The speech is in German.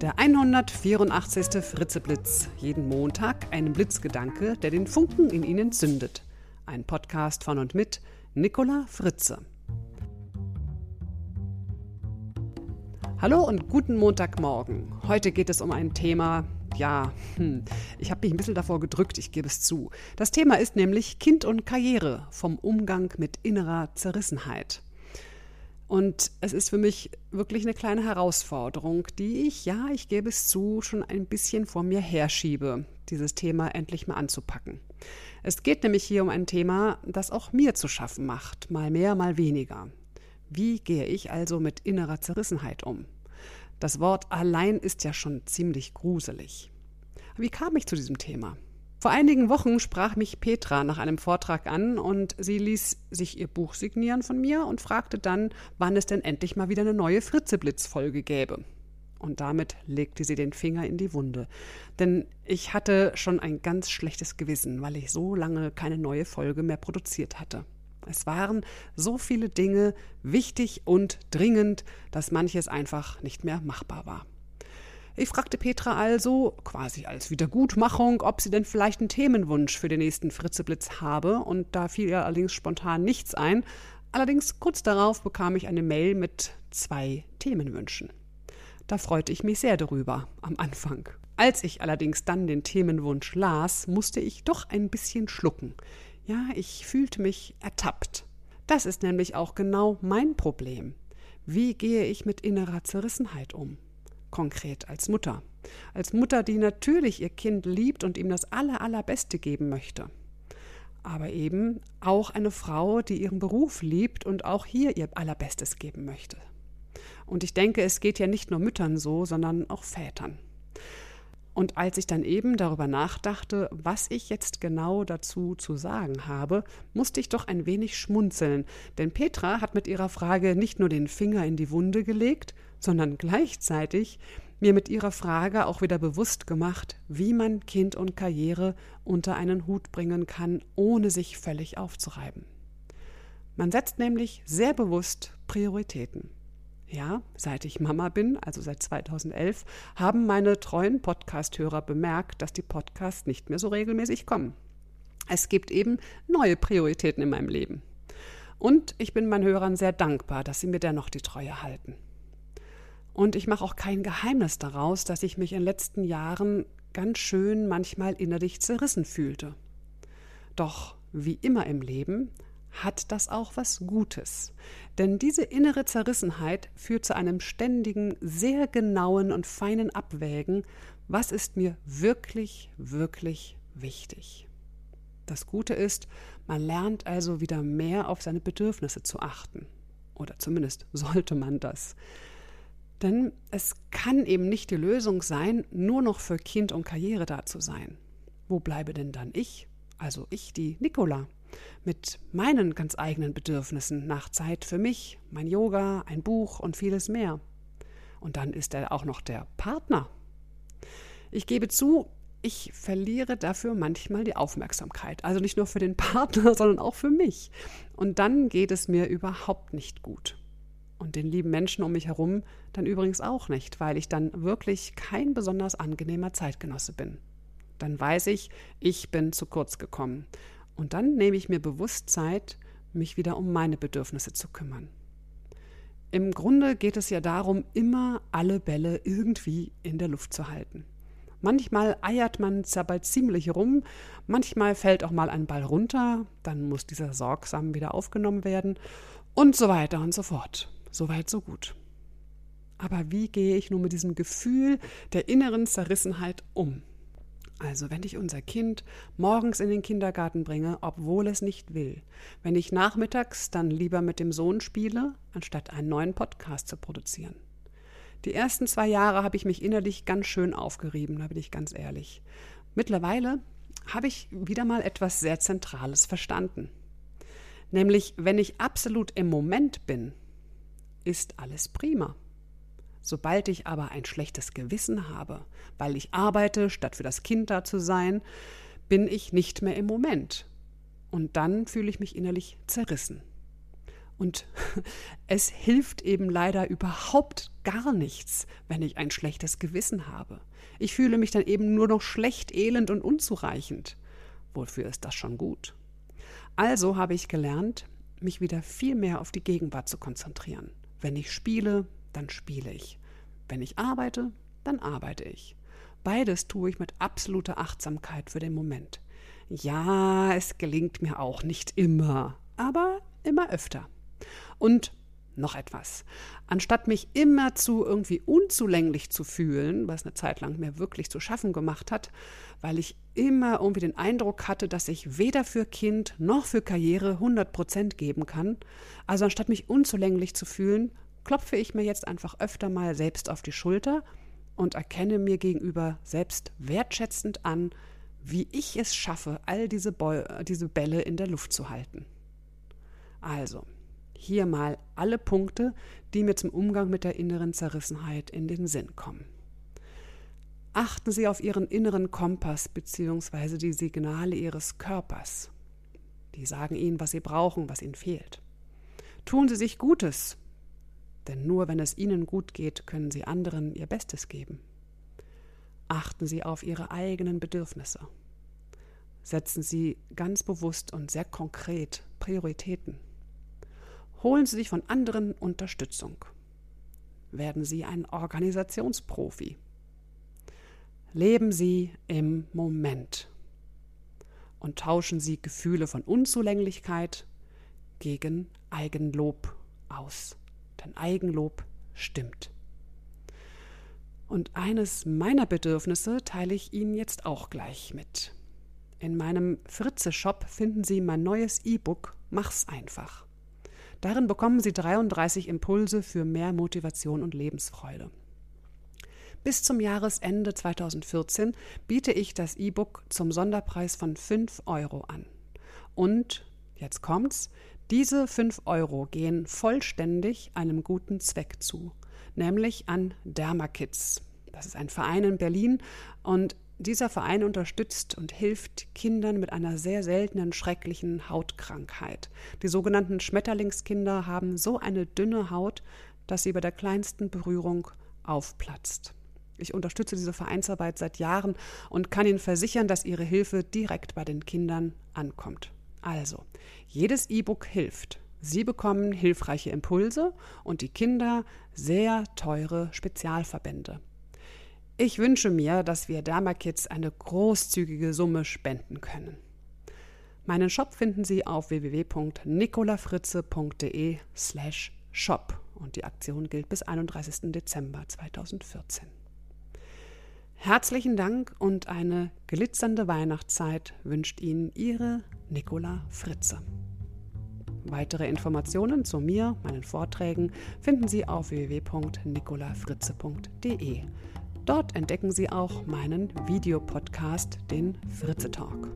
Der 184. Fritzeblitz. Jeden Montag ein Blitzgedanke, der den Funken in Ihnen zündet. Ein Podcast von und mit Nicola Fritze. Hallo und guten Montagmorgen. Heute geht es um ein Thema, ja, hm, ich habe mich ein bisschen davor gedrückt, ich gebe es zu. Das Thema ist nämlich Kind und Karriere vom Umgang mit innerer Zerrissenheit. Und es ist für mich wirklich eine kleine Herausforderung, die ich, ja, ich gebe es zu, schon ein bisschen vor mir herschiebe, dieses Thema endlich mal anzupacken. Es geht nämlich hier um ein Thema, das auch mir zu schaffen macht, mal mehr, mal weniger. Wie gehe ich also mit innerer Zerrissenheit um? Das Wort allein ist ja schon ziemlich gruselig. Wie kam ich zu diesem Thema? Vor einigen Wochen sprach mich Petra nach einem Vortrag an und sie ließ sich ihr Buch signieren von mir und fragte dann, wann es denn endlich mal wieder eine neue Fritzeblitz-Folge gäbe. Und damit legte sie den Finger in die Wunde. Denn ich hatte schon ein ganz schlechtes Gewissen, weil ich so lange keine neue Folge mehr produziert hatte. Es waren so viele Dinge wichtig und dringend, dass manches einfach nicht mehr machbar war. Ich fragte Petra also, quasi als Wiedergutmachung, ob sie denn vielleicht einen Themenwunsch für den nächsten Fritzeblitz habe, und da fiel ihr allerdings spontan nichts ein. Allerdings kurz darauf bekam ich eine Mail mit zwei Themenwünschen. Da freute ich mich sehr darüber am Anfang. Als ich allerdings dann den Themenwunsch las, musste ich doch ein bisschen schlucken. Ja, ich fühlte mich ertappt. Das ist nämlich auch genau mein Problem. Wie gehe ich mit innerer Zerrissenheit um? Konkret als Mutter. Als Mutter, die natürlich ihr Kind liebt und ihm das Aller, Allerbeste geben möchte. Aber eben auch eine Frau, die ihren Beruf liebt und auch hier ihr Allerbestes geben möchte. Und ich denke, es geht ja nicht nur Müttern so, sondern auch Vätern. Und als ich dann eben darüber nachdachte, was ich jetzt genau dazu zu sagen habe, musste ich doch ein wenig schmunzeln, denn Petra hat mit ihrer Frage nicht nur den Finger in die Wunde gelegt, sondern gleichzeitig mir mit ihrer Frage auch wieder bewusst gemacht, wie man Kind und Karriere unter einen Hut bringen kann, ohne sich völlig aufzureiben. Man setzt nämlich sehr bewusst Prioritäten. Ja, seit ich Mama bin, also seit 2011, haben meine treuen Podcast-Hörer bemerkt, dass die Podcasts nicht mehr so regelmäßig kommen. Es gibt eben neue Prioritäten in meinem Leben. Und ich bin meinen Hörern sehr dankbar, dass sie mir dennoch die Treue halten. Und ich mache auch kein Geheimnis daraus, dass ich mich in den letzten Jahren ganz schön manchmal innerlich zerrissen fühlte. Doch wie immer im Leben hat das auch was Gutes. Denn diese innere Zerrissenheit führt zu einem ständigen, sehr genauen und feinen Abwägen, was ist mir wirklich, wirklich wichtig. Das Gute ist, man lernt also wieder mehr auf seine Bedürfnisse zu achten. Oder zumindest sollte man das. Denn es kann eben nicht die Lösung sein, nur noch für Kind und Karriere da zu sein. Wo bleibe denn dann ich? Also ich, die Nicola, mit meinen ganz eigenen Bedürfnissen nach Zeit für mich, mein Yoga, ein Buch und vieles mehr. Und dann ist er auch noch der Partner. Ich gebe zu, ich verliere dafür manchmal die Aufmerksamkeit. Also nicht nur für den Partner, sondern auch für mich. Und dann geht es mir überhaupt nicht gut und den lieben Menschen um mich herum dann übrigens auch nicht, weil ich dann wirklich kein besonders angenehmer Zeitgenosse bin. Dann weiß ich, ich bin zu kurz gekommen. Und dann nehme ich mir bewusst Zeit, mich wieder um meine Bedürfnisse zu kümmern. Im Grunde geht es ja darum, immer alle Bälle irgendwie in der Luft zu halten. Manchmal eiert man dabei ziemlich rum, manchmal fällt auch mal ein Ball runter, dann muss dieser sorgsam wieder aufgenommen werden und so weiter und so fort. Soweit, so gut. Aber wie gehe ich nun mit diesem Gefühl der inneren Zerrissenheit um? Also, wenn ich unser Kind morgens in den Kindergarten bringe, obwohl es nicht will, wenn ich nachmittags dann lieber mit dem Sohn spiele, anstatt einen neuen Podcast zu produzieren. Die ersten zwei Jahre habe ich mich innerlich ganz schön aufgerieben, da bin ich ganz ehrlich. Mittlerweile habe ich wieder mal etwas sehr Zentrales verstanden. Nämlich, wenn ich absolut im Moment bin, ist alles prima. Sobald ich aber ein schlechtes Gewissen habe, weil ich arbeite, statt für das Kind da zu sein, bin ich nicht mehr im Moment. Und dann fühle ich mich innerlich zerrissen. Und es hilft eben leider überhaupt gar nichts, wenn ich ein schlechtes Gewissen habe. Ich fühle mich dann eben nur noch schlecht, elend und unzureichend. Wofür ist das schon gut? Also habe ich gelernt, mich wieder viel mehr auf die Gegenwart zu konzentrieren. Wenn ich spiele, dann spiele ich. Wenn ich arbeite, dann arbeite ich. Beides tue ich mit absoluter Achtsamkeit für den Moment. Ja, es gelingt mir auch nicht immer, aber immer öfter. Und noch etwas. Anstatt mich immerzu irgendwie unzulänglich zu fühlen, was eine Zeit lang mir wirklich zu schaffen gemacht hat, weil ich immer irgendwie den Eindruck hatte, dass ich weder für Kind noch für Karriere 100 Prozent geben kann, also anstatt mich unzulänglich zu fühlen, klopfe ich mir jetzt einfach öfter mal selbst auf die Schulter und erkenne mir gegenüber selbst wertschätzend an, wie ich es schaffe, all diese, Ball, diese Bälle in der Luft zu halten. Also, hier mal alle Punkte, die mir zum Umgang mit der inneren Zerrissenheit in den Sinn kommen. Achten Sie auf Ihren inneren Kompass bzw. die Signale Ihres Körpers. Die sagen Ihnen, was Sie brauchen, was Ihnen fehlt. Tun Sie sich Gutes, denn nur wenn es Ihnen gut geht, können Sie anderen Ihr Bestes geben. Achten Sie auf Ihre eigenen Bedürfnisse. Setzen Sie ganz bewusst und sehr konkret Prioritäten. Holen Sie sich von anderen Unterstützung. Werden Sie ein Organisationsprofi. Leben Sie im Moment und tauschen Sie Gefühle von Unzulänglichkeit gegen Eigenlob aus. Denn Eigenlob stimmt. Und eines meiner Bedürfnisse teile ich Ihnen jetzt auch gleich mit. In meinem Fritze-Shop finden Sie mein neues E-Book Mach's einfach. Darin bekommen Sie 33 Impulse für mehr Motivation und Lebensfreude. Bis zum Jahresende 2014 biete ich das E-Book zum Sonderpreis von 5 Euro an. Und, jetzt kommt's, diese 5 Euro gehen vollständig einem guten Zweck zu nämlich an Dermakids. Das ist ein Verein in Berlin und dieser Verein unterstützt und hilft Kindern mit einer sehr seltenen, schrecklichen Hautkrankheit. Die sogenannten Schmetterlingskinder haben so eine dünne Haut, dass sie bei der kleinsten Berührung aufplatzt. Ich unterstütze diese Vereinsarbeit seit Jahren und kann Ihnen versichern, dass Ihre Hilfe direkt bei den Kindern ankommt. Also, jedes E-Book hilft. Sie bekommen hilfreiche Impulse und die Kinder sehr teure Spezialverbände. Ich wünsche mir, dass wir Dermakids eine großzügige Summe spenden können. Meinen Shop finden Sie auf www.nicolafritze.de slash shop und die Aktion gilt bis 31. Dezember 2014. Herzlichen Dank und eine glitzernde Weihnachtszeit wünscht Ihnen Ihre Nicola Fritze. Weitere Informationen zu mir, meinen Vorträgen finden Sie auf www.nicolafritze.de. Dort entdecken Sie auch meinen Videopodcast, den Fritze Talk.